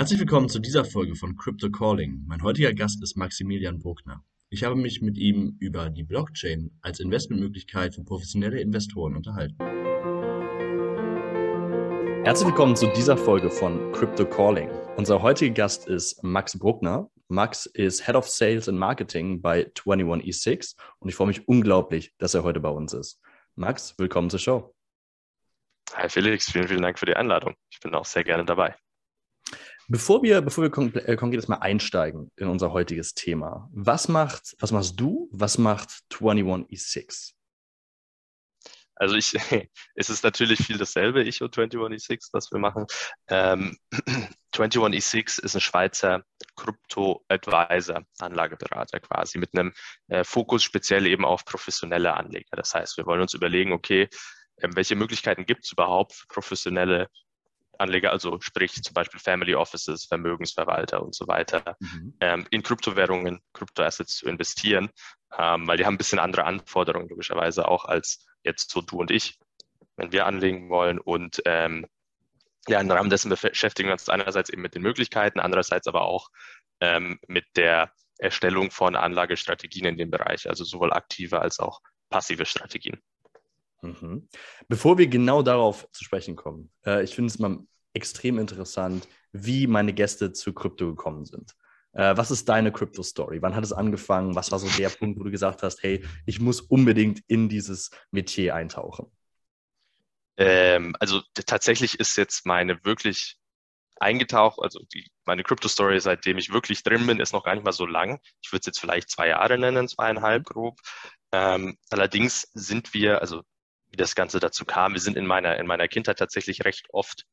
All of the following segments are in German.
Herzlich willkommen zu dieser Folge von Crypto Calling. Mein heutiger Gast ist Maximilian Bruckner. Ich habe mich mit ihm über die Blockchain als Investmentmöglichkeit für professionelle Investoren unterhalten. Herzlich willkommen zu dieser Folge von Crypto Calling. Unser heutiger Gast ist Max Bruckner. Max ist Head of Sales and Marketing bei 21E6 und ich freue mich unglaublich, dass er heute bei uns ist. Max, willkommen zur Show. Hi Felix, vielen, vielen Dank für die Einladung. Ich bin auch sehr gerne dabei. Bevor wir, bevor wir kon äh, konkret mal einsteigen in unser heutiges Thema, was macht, was machst du, was macht 21E6? Also ich, es ist natürlich viel dasselbe, ich und 21E6, was wir machen. Ähm, 21E6 ist ein Schweizer Krypto-Advisor, Anlageberater quasi, mit einem äh, Fokus speziell eben auf professionelle Anleger. Das heißt, wir wollen uns überlegen, okay, äh, welche Möglichkeiten gibt es überhaupt für professionelle Anleger, also sprich zum Beispiel Family Offices, Vermögensverwalter und so weiter, mhm. ähm, in Kryptowährungen, Kryptoassets zu investieren, ähm, weil die haben ein bisschen andere Anforderungen logischerweise auch als jetzt so du und ich, wenn wir anlegen wollen. Und ähm, ja, im Rahmen dessen beschäftigen wir uns einerseits eben mit den Möglichkeiten, andererseits aber auch ähm, mit der Erstellung von Anlagestrategien in dem Bereich, also sowohl aktive als auch passive Strategien. Mhm. Bevor wir genau darauf zu sprechen kommen, äh, ich finde es mal extrem interessant, wie meine Gäste zu Krypto gekommen sind. Äh, was ist deine Crypto-Story? Wann hat es angefangen? Was war so der Punkt, wo du gesagt hast, hey, ich muss unbedingt in dieses Metier eintauchen? Ähm, also tatsächlich ist jetzt meine wirklich eingetaucht, also die, meine Crypto-Story, seitdem ich wirklich drin bin, ist noch gar nicht mal so lang. Ich würde es jetzt vielleicht zwei Jahre nennen, zweieinhalb grob. Ähm, allerdings sind wir, also wie das Ganze dazu kam. Wir sind in meiner, in meiner Kindheit tatsächlich recht oft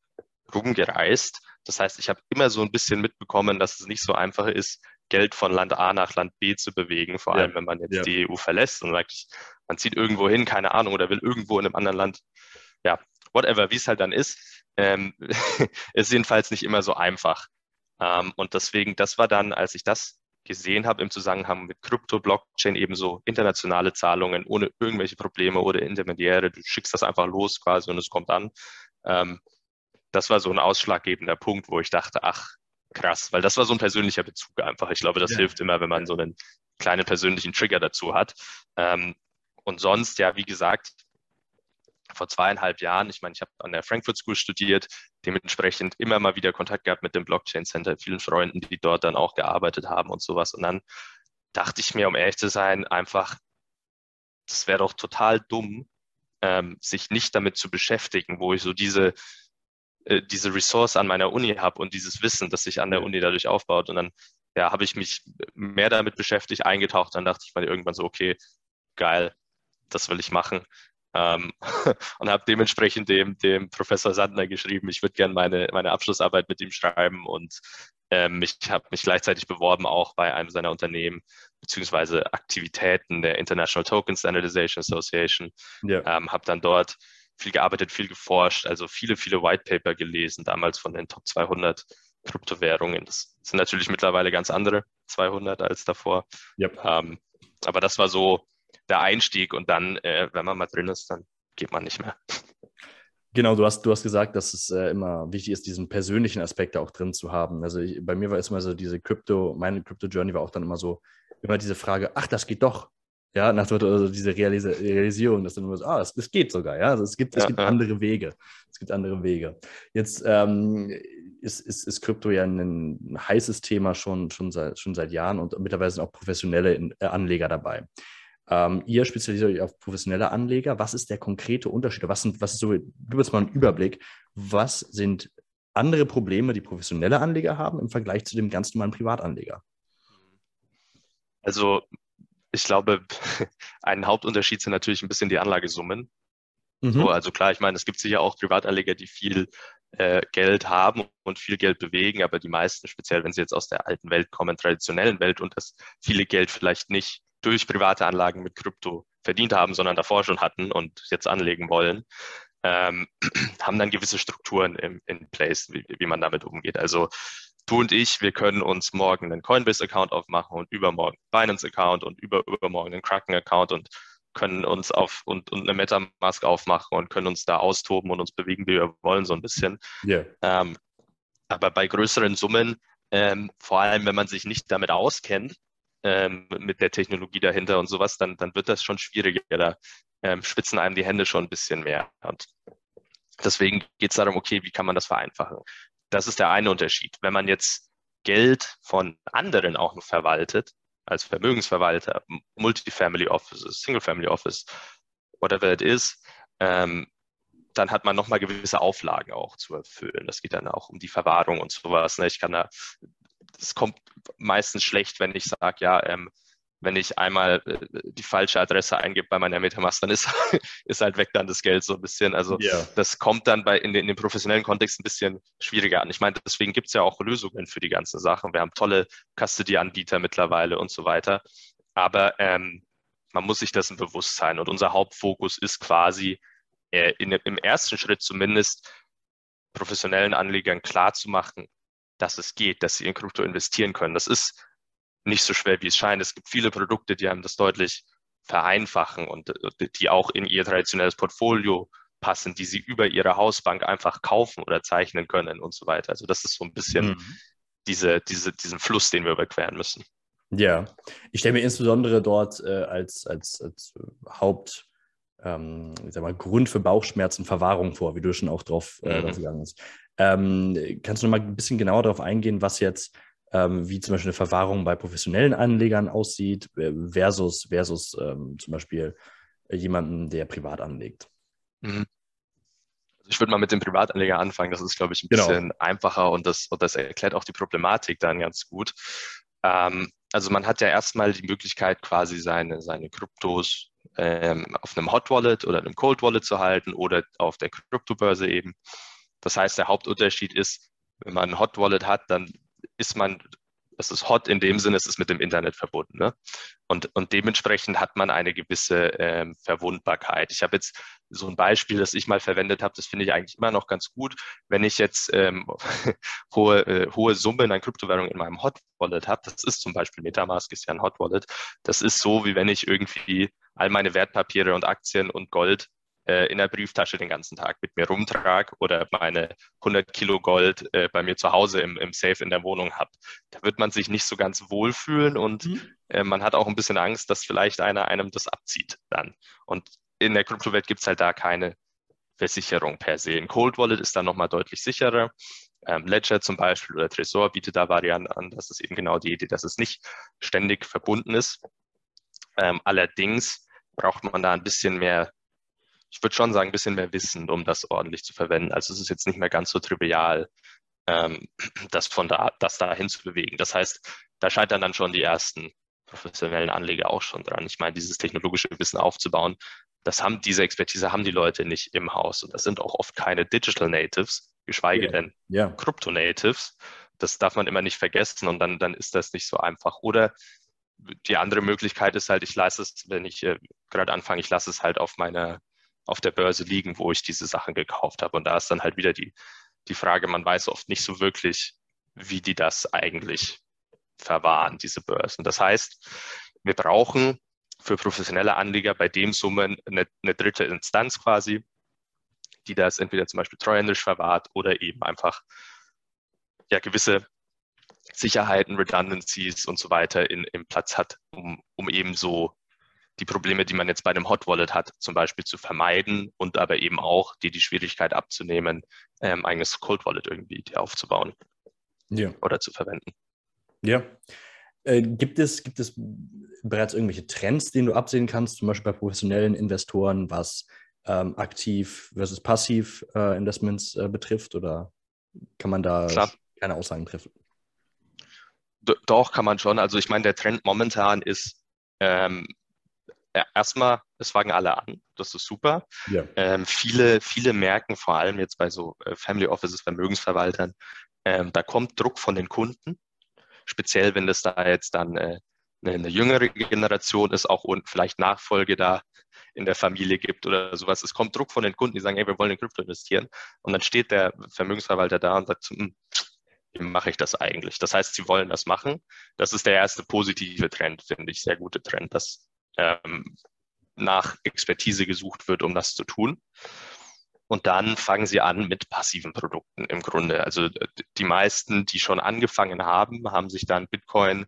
rumgereist. Das heißt, ich habe immer so ein bisschen mitbekommen, dass es nicht so einfach ist, Geld von Land A nach Land B zu bewegen, vor allem wenn man jetzt ja. die EU verlässt und sagt, man zieht irgendwo hin, keine Ahnung, oder will irgendwo in einem anderen Land, ja, whatever, wie es halt dann ist, ähm, ist jedenfalls nicht immer so einfach. Ähm, und deswegen, das war dann, als ich das gesehen habe im Zusammenhang mit Krypto, Blockchain ebenso internationale Zahlungen ohne irgendwelche Probleme oder Intermediäre. Du schickst das einfach los quasi und es kommt an. Ähm, das war so ein ausschlaggebender Punkt, wo ich dachte, ach krass, weil das war so ein persönlicher Bezug einfach. Ich glaube, das ja. hilft immer, wenn man so einen kleinen persönlichen Trigger dazu hat. Ähm, und sonst, ja, wie gesagt, vor zweieinhalb Jahren, ich meine, ich habe an der Frankfurt School studiert, dementsprechend immer mal wieder Kontakt gehabt mit dem Blockchain Center, vielen Freunden, die dort dann auch gearbeitet haben und sowas. Und dann dachte ich mir, um ehrlich zu sein, einfach, das wäre doch total dumm, ähm, sich nicht damit zu beschäftigen, wo ich so diese, äh, diese Ressource an meiner Uni habe und dieses Wissen, das sich an der Uni dadurch aufbaut. Und dann ja, habe ich mich mehr damit beschäftigt, eingetaucht. Dann dachte ich mal irgendwann so, okay, geil, das will ich machen. Ähm, und habe dementsprechend dem, dem Professor Sandner geschrieben, ich würde gerne meine, meine Abschlussarbeit mit ihm schreiben und ähm, ich habe mich gleichzeitig beworben auch bei einem seiner Unternehmen beziehungsweise Aktivitäten der International Token Standardization Association. Ja. Ähm, habe dann dort viel gearbeitet, viel geforscht, also viele, viele White Paper gelesen, damals von den Top 200 Kryptowährungen. Das sind natürlich mittlerweile ganz andere 200 als davor. Yep. Ähm, aber das war so der Einstieg und dann, äh, wenn man mal drin ist, dann geht man nicht mehr. Genau, du hast, du hast gesagt, dass es äh, immer wichtig ist, diesen persönlichen Aspekt auch drin zu haben. Also ich, bei mir war es immer so, diese Crypto, meine Crypto-Journey war auch dann immer so, immer diese Frage, ach, das geht doch. Ja, nach also diese Realis Realisierung, dass dann immer so, ah, es, es geht sogar, ja. Also es gibt, ja, es gibt ja. andere Wege. Es gibt andere Wege. Jetzt ähm, ist, ist, ist Krypto ja ein, ein, heißes Thema schon, schon, seit, schon seit Jahren und mittlerweile sind auch professionelle äh, Anleger dabei. Ähm, ihr spezialisiert euch auf professionelle Anleger. Was ist der konkrete Unterschied? Was sind, was ist so, gib uns mal einen Überblick. Was sind andere Probleme, die professionelle Anleger haben im Vergleich zu dem ganz normalen Privatanleger? Also, ich glaube, ein Hauptunterschied sind natürlich ein bisschen die Anlagesummen. Mhm. So, also klar, ich meine, es gibt sicher auch Privatanleger, die viel äh, Geld haben und viel Geld bewegen, aber die meisten, speziell wenn sie jetzt aus der alten Welt kommen, traditionellen Welt und das viele Geld vielleicht nicht durch private Anlagen mit Krypto verdient haben, sondern davor schon hatten und jetzt anlegen wollen, ähm, haben dann gewisse Strukturen im, in place, wie, wie man damit umgeht. Also du und ich, wir können uns morgen einen Coinbase-Account aufmachen und übermorgen Binance-Account und über, übermorgen einen Kraken-Account und können uns auf und, und eine Metamask aufmachen und können uns da austoben und uns bewegen, wie wir wollen, so ein bisschen. Yeah. Ähm, aber bei größeren Summen, ähm, vor allem wenn man sich nicht damit auskennt, ähm, mit der Technologie dahinter und sowas, dann, dann wird das schon schwieriger. Da ähm, spitzen einem die Hände schon ein bisschen mehr. Und deswegen geht es darum, okay, wie kann man das vereinfachen? Das ist der eine Unterschied. Wenn man jetzt Geld von anderen auch noch verwaltet, als Vermögensverwalter, Multifamily Offices, Single Family Office, whatever it is, ähm, dann hat man nochmal gewisse Auflagen auch zu erfüllen. Das geht dann auch um die Verwahrung und sowas. Ne? Ich kann da, es kommt meistens schlecht, wenn ich sage, ja, ähm, wenn ich einmal äh, die falsche Adresse eingebe bei meiner Metamask, dann ist, ist halt weg dann das Geld so ein bisschen. Also yeah. das kommt dann bei in den, in den professionellen Kontext ein bisschen schwieriger an. Ich meine, deswegen gibt es ja auch Lösungen für die ganzen Sachen. Wir haben tolle Custody-Anbieter mittlerweile und so weiter. Aber ähm, man muss sich dessen bewusst sein. Und unser Hauptfokus ist quasi äh, in, im ersten Schritt zumindest professionellen Anlegern klarzumachen, dass es geht, dass sie in Krypto investieren können. Das ist nicht so schwer, wie es scheint. Es gibt viele Produkte, die einem das deutlich vereinfachen und äh, die auch in ihr traditionelles Portfolio passen, die sie über ihre Hausbank einfach kaufen oder zeichnen können und so weiter. Also das ist so ein bisschen mhm. diese, diese, diesen Fluss, den wir überqueren müssen. Ja, ich stelle mir insbesondere dort äh, als, als, als Haupt ähm, ich sag mal, Grund für Bauchschmerzen Verwahrung vor, wie du schon auch drauf, äh, mhm. drauf gegangen bist. Ähm, kannst du noch mal ein bisschen genauer darauf eingehen, was jetzt ähm, wie zum Beispiel eine Verwahrung bei professionellen Anlegern aussieht, äh, versus, versus ähm, zum Beispiel jemanden, der privat anlegt. Mhm. Also ich würde mal mit dem Privatanleger anfangen. Das ist, glaube ich, ein genau. bisschen einfacher und das, und das erklärt auch die Problematik dann ganz gut. Ähm, also man hat ja erstmal die Möglichkeit, quasi seine, seine Kryptos ähm, auf einem Hot Wallet oder einem Cold Wallet zu halten oder auf der Kryptobörse eben. Das heißt, der Hauptunterschied ist, wenn man ein Hot Wallet hat, dann ist man, es ist hot in dem Sinne, es ist mit dem Internet verbunden. Ne? Und, und dementsprechend hat man eine gewisse ähm, Verwundbarkeit. Ich habe jetzt so ein Beispiel, das ich mal verwendet habe, das finde ich eigentlich immer noch ganz gut. Wenn ich jetzt ähm, hohe, äh, hohe Summen an Kryptowährungen in meinem Hot Wallet habe, das ist zum Beispiel Metamask, ist ja ein Hot Wallet, das ist so, wie wenn ich irgendwie all meine Wertpapiere und Aktien und Gold äh, in der Brieftasche den ganzen Tag mit mir rumtrage oder meine 100 Kilo Gold äh, bei mir zu Hause im, im Safe in der Wohnung habe. Da wird man sich nicht so ganz wohlfühlen und mhm. äh, man hat auch ein bisschen Angst, dass vielleicht einer einem das abzieht dann. Und in der Kryptowelt gibt es halt da keine Versicherung per se. Ein Cold Wallet ist dann nochmal deutlich sicherer. Ähm, Ledger zum Beispiel oder Tresor bietet da Varianten an. Das ist eben genau die Idee, dass es nicht ständig verbunden ist. Ähm, allerdings braucht man da ein bisschen mehr ich würde schon sagen, ein bisschen mehr Wissen, um das ordentlich zu verwenden. Also es ist jetzt nicht mehr ganz so trivial, ähm, das von da, das dahin zu bewegen. Das heißt, da scheitern dann schon die ersten professionellen Anleger auch schon dran. Ich meine, dieses technologische Wissen aufzubauen, das haben, diese Expertise haben die Leute nicht im Haus. Und das sind auch oft keine Digital Natives, geschweige yeah. denn yeah. Crypto Natives. Das darf man immer nicht vergessen und dann, dann ist das nicht so einfach. Oder die andere Möglichkeit ist halt, ich lasse es, wenn ich äh, gerade anfange, ich lasse es halt auf meiner auf der Börse liegen, wo ich diese Sachen gekauft habe. Und da ist dann halt wieder die, die Frage, man weiß oft nicht so wirklich, wie die das eigentlich verwahren, diese Börsen. Das heißt, wir brauchen für professionelle Anleger bei dem Summen eine, eine dritte Instanz quasi, die das entweder zum Beispiel treuhändisch verwahrt oder eben einfach ja, gewisse Sicherheiten, Redundancies und so weiter in, im Platz hat, um, um eben so die Probleme, die man jetzt bei einem Hot Wallet hat, zum Beispiel zu vermeiden und aber eben auch die, die Schwierigkeit abzunehmen, ähm, eigenes Cold Wallet irgendwie aufzubauen ja. oder zu verwenden. Ja. Äh, gibt, es, gibt es bereits irgendwelche Trends, die du absehen kannst, zum Beispiel bei professionellen Investoren, was ähm, aktiv versus passiv äh, Investments äh, betrifft? Oder kann man da Klar. keine Aussagen treffen? D doch, kann man schon. Also ich meine, der Trend momentan ist, ähm, erstmal, es fangen alle an. Das ist super. Ja. Ähm, viele, viele merken, vor allem jetzt bei so äh, Family Offices, Vermögensverwaltern, ähm, da kommt Druck von den Kunden. Speziell, wenn es da jetzt dann äh, eine, eine, jüngere Generation ist, auch und vielleicht Nachfolge da in der Familie gibt oder sowas. Es kommt Druck von den Kunden, die sagen, hey, wir wollen in Krypto investieren. Und dann steht der Vermögensverwalter da und sagt, hm, wie mache ich das eigentlich? Das heißt, sie wollen das machen. Das ist der erste positive Trend, finde ich, sehr gute Trend, dass ähm, nach Expertise gesucht wird, um das zu tun. Und dann fangen sie an mit passiven Produkten im Grunde. Also die meisten, die schon angefangen haben, haben sich dann Bitcoin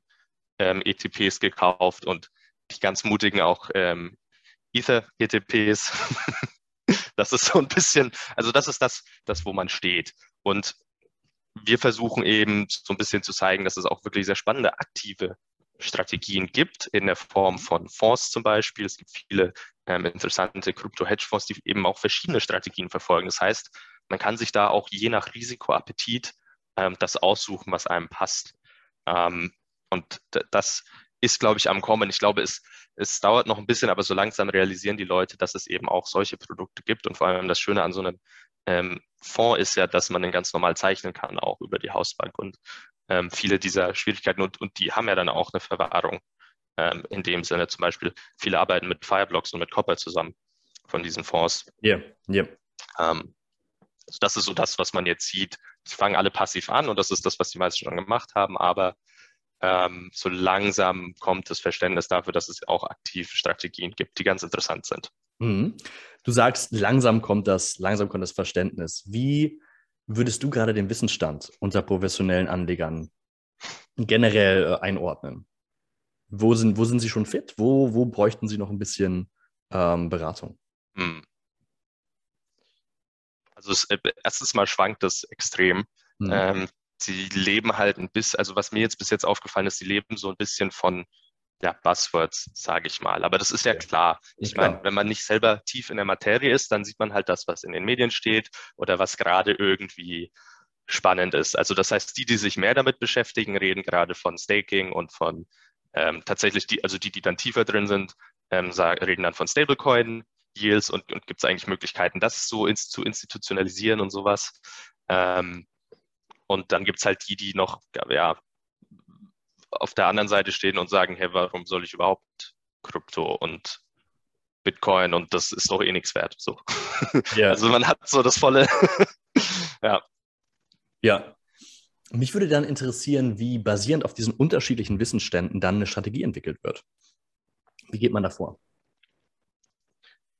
ähm, ETPs gekauft und die ganz mutigen auch ähm, Ether ETPs. das ist so ein bisschen, also das ist das, das, wo man steht. Und wir versuchen eben so ein bisschen zu zeigen, dass es auch wirklich sehr spannende aktive Strategien gibt, in der Form von Fonds zum Beispiel. Es gibt viele ähm, interessante Krypto-Hedgefonds, die eben auch verschiedene Strategien verfolgen. Das heißt, man kann sich da auch je nach Risikoappetit ähm, das aussuchen, was einem passt. Ähm, und das ist, glaube ich, am Kommen. Ich glaube, es, es dauert noch ein bisschen, aber so langsam realisieren die Leute, dass es eben auch solche Produkte gibt. Und vor allem das Schöne an so einem ähm, Fonds ist ja, dass man den ganz normal zeichnen kann, auch über die Hausbank. Und ähm, viele dieser Schwierigkeiten und, und die haben ja dann auch eine Verwahrung ähm, in dem Sinne. Zum Beispiel viele arbeiten mit Fireblocks und mit Copper zusammen von diesen Fonds. Ja, yeah, ja. Yeah. Ähm, also das ist so das, was man jetzt sieht. Sie fangen alle passiv an und das ist das, was die meisten schon gemacht haben, aber ähm, so langsam kommt das Verständnis dafür, dass es auch aktive Strategien gibt, die ganz interessant sind. Mhm. Du sagst, langsam kommt das, langsam kommt das Verständnis. Wie würdest du gerade den Wissensstand unter professionellen Anlegern generell äh, einordnen? Wo sind, wo sind sie schon fit? Wo, wo bräuchten sie noch ein bisschen ähm, Beratung? Hm. Also es, äh, erstens mal schwankt das extrem. Hm. Ähm, sie leben halt ein bisschen, also was mir jetzt bis jetzt aufgefallen ist, sie leben so ein bisschen von ja, Buzzwords, sage ich mal. Aber das ist ja, ja klar. Ich meine, wenn man nicht selber tief in der Materie ist, dann sieht man halt das, was in den Medien steht oder was gerade irgendwie spannend ist. Also das heißt, die, die sich mehr damit beschäftigen, reden gerade von Staking und von ähm, tatsächlich die, also die, die dann tiefer drin sind, ähm, sagen, reden dann von Stablecoin, Yields und, und gibt es eigentlich Möglichkeiten, das so ins, zu institutionalisieren und sowas. Ähm, und dann gibt es halt die, die noch ja, auf der anderen Seite stehen und sagen, hey, warum soll ich überhaupt Krypto und Bitcoin und das ist doch eh nichts wert. So. Yeah. Also man hat so das volle, ja. Ja. Mich würde dann interessieren, wie basierend auf diesen unterschiedlichen Wissensständen dann eine Strategie entwickelt wird. Wie geht man da vor?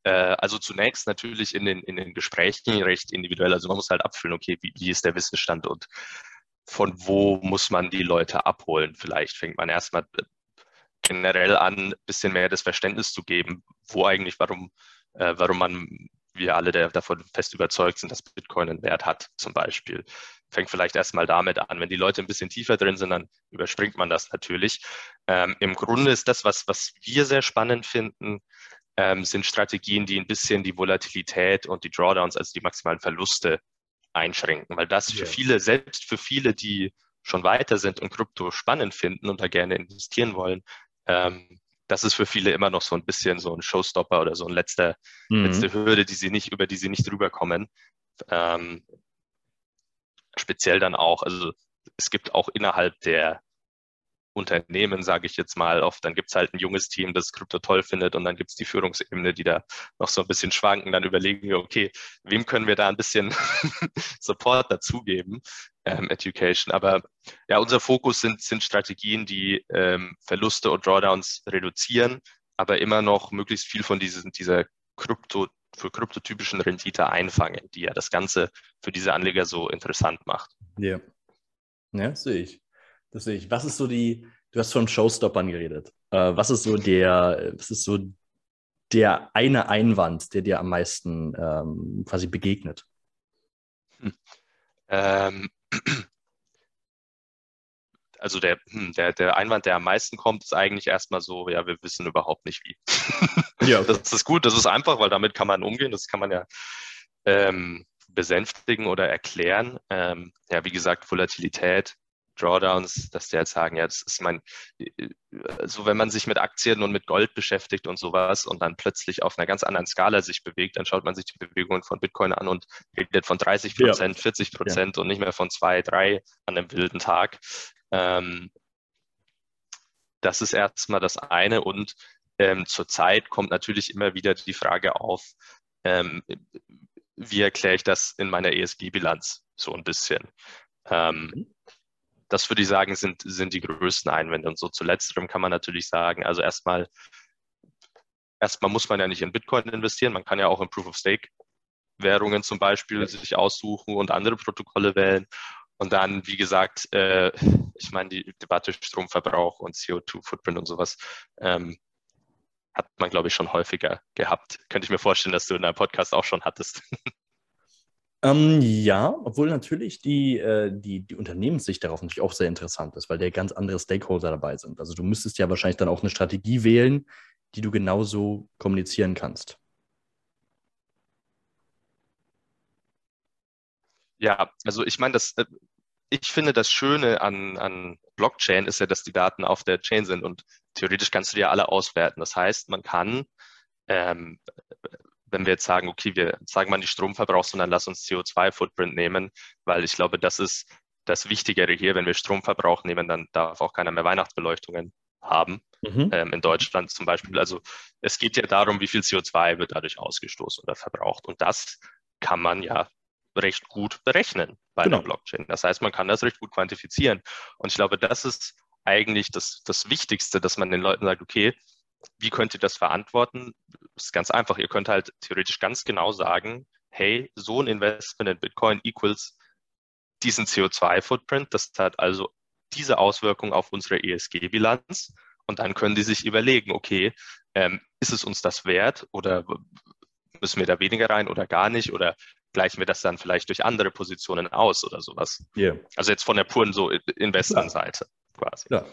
Äh, also zunächst natürlich in den, in den Gesprächen recht individuell. Also man muss halt abfüllen, okay, wie, wie ist der Wissensstand und von wo muss man die Leute abholen? Vielleicht fängt man erstmal generell an, ein bisschen mehr das Verständnis zu geben, wo eigentlich, warum, äh, warum man, wir alle der, davon fest überzeugt sind, dass Bitcoin einen Wert hat, zum Beispiel. Fängt vielleicht erstmal damit an. Wenn die Leute ein bisschen tiefer drin sind, dann überspringt man das natürlich. Ähm, Im Grunde ist das, was, was wir sehr spannend finden, ähm, sind Strategien, die ein bisschen die Volatilität und die Drawdowns, also die maximalen Verluste einschränken, weil das für viele, selbst für viele, die schon weiter sind und Krypto spannend finden und da gerne investieren wollen, ähm, das ist für viele immer noch so ein bisschen so ein Showstopper oder so ein letzter, mhm. letzte Hürde, die sie nicht, über die sie nicht rüberkommen. Ähm, speziell dann auch, also es gibt auch innerhalb der Unternehmen, sage ich jetzt mal, oft, dann gibt es halt ein junges Team, das Krypto toll findet und dann gibt es die Führungsebene, die da noch so ein bisschen schwanken. Dann überlegen wir, okay, wem können wir da ein bisschen Support dazugeben, ähm, Education. Aber ja, unser Fokus sind, sind Strategien, die ähm, Verluste und Drawdowns reduzieren, aber immer noch möglichst viel von diesen, dieser Krypto für kryptotypischen Rendite einfangen, die ja das Ganze für diese Anleger so interessant macht. Ja, ja sehe ich. Ich. Was ist so die, du hast von Showstoppern geredet. Äh, was ist so der, was ist so der eine Einwand, der dir am meisten ähm, quasi begegnet? Hm. Ähm, also der, hm, der, der Einwand, der am meisten kommt, ist eigentlich erstmal so, ja, wir wissen überhaupt nicht wie. ja. Das ist gut, das ist einfach, weil damit kann man umgehen, das kann man ja ähm, besänftigen oder erklären. Ähm, ja, wie gesagt, Volatilität, Drawdowns, dass die halt sagen, ja, das ist mein, so wenn man sich mit Aktien und mit Gold beschäftigt und sowas und dann plötzlich auf einer ganz anderen Skala sich bewegt, dann schaut man sich die Bewegungen von Bitcoin an und redet von 30 Prozent, ja. 40 Prozent ja. und nicht mehr von zwei, drei an einem wilden Tag. Ähm, das ist erstmal das eine und ähm, zurzeit kommt natürlich immer wieder die Frage auf, ähm, wie erkläre ich das in meiner ESG-Bilanz so ein bisschen. Ähm, mhm das würde ich sagen, sind, sind die größten Einwände. Und so zu letzterem kann man natürlich sagen, also erstmal, erstmal muss man ja nicht in Bitcoin investieren, man kann ja auch in Proof of Stake Währungen zum Beispiel sich aussuchen und andere Protokolle wählen. Und dann, wie gesagt, äh, ich meine, die Debatte Stromverbrauch und CO2-Footprint und sowas ähm, hat man, glaube ich, schon häufiger gehabt. Könnte ich mir vorstellen, dass du in deinem Podcast auch schon hattest. Ähm, ja, obwohl natürlich die, äh, die, die Unternehmenssicht darauf natürlich auch sehr interessant ist, weil da ganz andere Stakeholder dabei sind. Also du müsstest ja wahrscheinlich dann auch eine Strategie wählen, die du genauso kommunizieren kannst. Ja, also ich meine, das, äh, ich finde, das Schöne an, an Blockchain ist ja, dass die Daten auf der Chain sind und theoretisch kannst du die ja alle auswerten. Das heißt, man kann, ähm, wenn wir jetzt sagen, okay, wir sagen mal die Stromverbrauch, sondern lass uns CO2-Footprint nehmen, weil ich glaube, das ist das Wichtigere hier. Wenn wir Stromverbrauch nehmen, dann darf auch keiner mehr Weihnachtsbeleuchtungen haben. Mhm. Ähm, in Deutschland zum Beispiel. Also es geht ja darum, wie viel CO2 wird dadurch ausgestoßen oder verbraucht. Und das kann man ja recht gut berechnen bei genau. der Blockchain. Das heißt, man kann das recht gut quantifizieren. Und ich glaube, das ist eigentlich das, das Wichtigste, dass man den Leuten sagt, okay, wie könnt ihr das verantworten? Das ist ganz einfach. Ihr könnt halt theoretisch ganz genau sagen, hey, so ein Investment in Bitcoin equals diesen CO2-Footprint. Das hat also diese Auswirkung auf unsere ESG-Bilanz. Und dann können die sich überlegen, okay, ähm, ist es uns das wert oder müssen wir da weniger rein oder gar nicht? Oder gleichen wir das dann vielleicht durch andere Positionen aus oder sowas. Yeah. Also jetzt von der puren so Investorenseite quasi. Ja.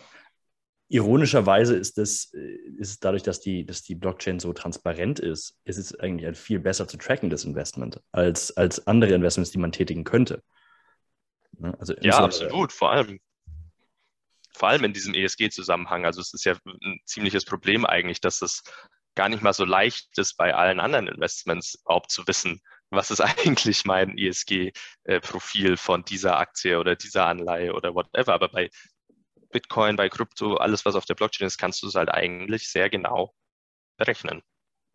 Ironischerweise ist es ist dadurch, dass die, dass die Blockchain so transparent ist, ist es eigentlich ein viel besser zu trackendes Investment als, als andere Investments, die man tätigen könnte. Also ja, absolut. Vor allem, vor allem in diesem ESG-Zusammenhang. Also es ist ja ein ziemliches Problem eigentlich, dass es gar nicht mal so leicht ist, bei allen anderen Investments überhaupt zu wissen, was ist eigentlich mein ESG-Profil von dieser Aktie oder dieser Anleihe oder whatever. Aber bei Bitcoin, bei Krypto, alles, was auf der Blockchain ist, kannst du es halt eigentlich sehr genau berechnen.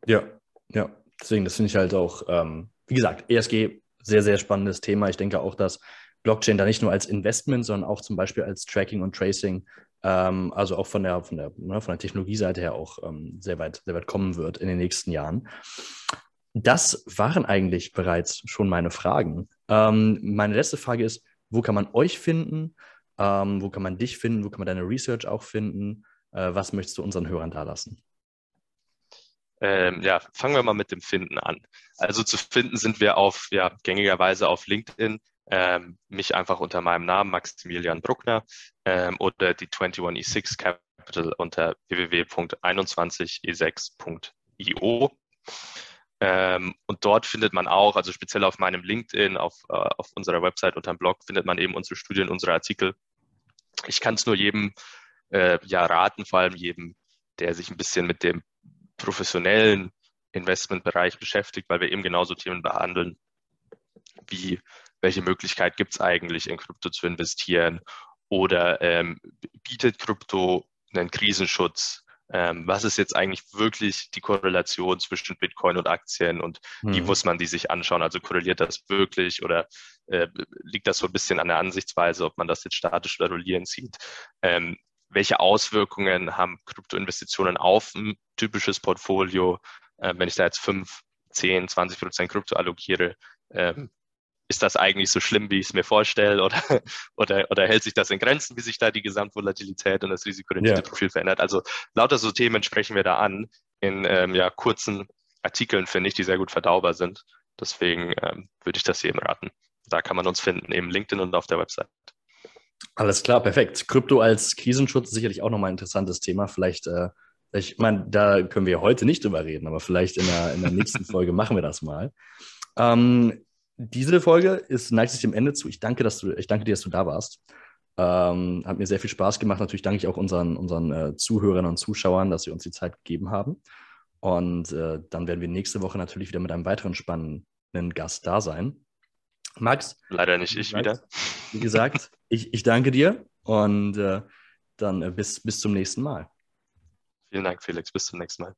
Ja, ja. Deswegen, das finde ich halt auch, ähm, wie gesagt, ESG, sehr, sehr spannendes Thema. Ich denke auch, dass Blockchain da nicht nur als Investment, sondern auch zum Beispiel als Tracking und Tracing, ähm, also auch von der, von der, ne, von der Technologieseite her auch ähm, sehr, weit, sehr weit kommen wird in den nächsten Jahren. Das waren eigentlich bereits schon meine Fragen. Ähm, meine letzte Frage ist, wo kann man euch finden? Ähm, wo kann man dich finden? Wo kann man deine Research auch finden? Äh, was möchtest du unseren Hörern da lassen? Ähm, ja, fangen wir mal mit dem Finden an. Also zu finden sind wir auf, ja, gängigerweise auf LinkedIn, ähm, mich einfach unter meinem Namen Maximilian Bruckner ähm, oder die 21E6 Capital unter www.21e6.io. Ähm, und dort findet man auch, also speziell auf meinem LinkedIn, auf, äh, auf unserer Website unter dem Blog, findet man eben unsere Studien, unsere Artikel. Ich kann es nur jedem äh, ja raten, vor allem jedem, der sich ein bisschen mit dem professionellen Investmentbereich beschäftigt, weil wir eben genauso Themen behandeln, wie welche Möglichkeit gibt es eigentlich in Krypto zu investieren oder ähm, bietet Krypto einen Krisenschutz ähm, was ist jetzt eigentlich wirklich die Korrelation zwischen Bitcoin und Aktien und mhm. wie muss man die sich anschauen? Also korreliert das wirklich oder äh, liegt das so ein bisschen an der Ansichtsweise, ob man das jetzt statisch oder rollierend sieht? Ähm, welche Auswirkungen haben Kryptoinvestitionen auf ein typisches Portfolio? Äh, wenn ich da jetzt 5, 10, 20 Prozent Krypto allokiere, ähm, ist das eigentlich so schlimm, wie ich es mir vorstelle, oder, oder, oder hält sich das in Grenzen, wie sich da die Gesamtvolatilität und das Risikorenditeprofil ja. verändert? Also lauter so Themen sprechen wir da an in ähm, ja, kurzen Artikeln, finde ich, die sehr gut verdaubar sind. Deswegen ähm, würde ich das jedem raten. Da kann man uns finden, eben LinkedIn und auf der Website. Alles klar, perfekt. Krypto als Krisenschutz sicherlich auch nochmal ein interessantes Thema. Vielleicht, äh, ich meine, da können wir heute nicht drüber reden, aber vielleicht in der, in der nächsten Folge machen wir das mal. Ähm, diese Folge ist neigt sich dem Ende zu. Ich danke, dass du, ich danke dir, dass du da warst. Ähm, hat mir sehr viel Spaß gemacht. Natürlich danke ich auch unseren, unseren äh, Zuhörern und Zuschauern, dass sie uns die Zeit gegeben haben. Und äh, dann werden wir nächste Woche natürlich wieder mit einem weiteren spannenden Gast da sein. Max. Leider nicht ich gesagt, wieder. Wie gesagt, ich, ich danke dir und äh, dann äh, bis, bis zum nächsten Mal. Vielen Dank, Felix. Bis zum nächsten Mal.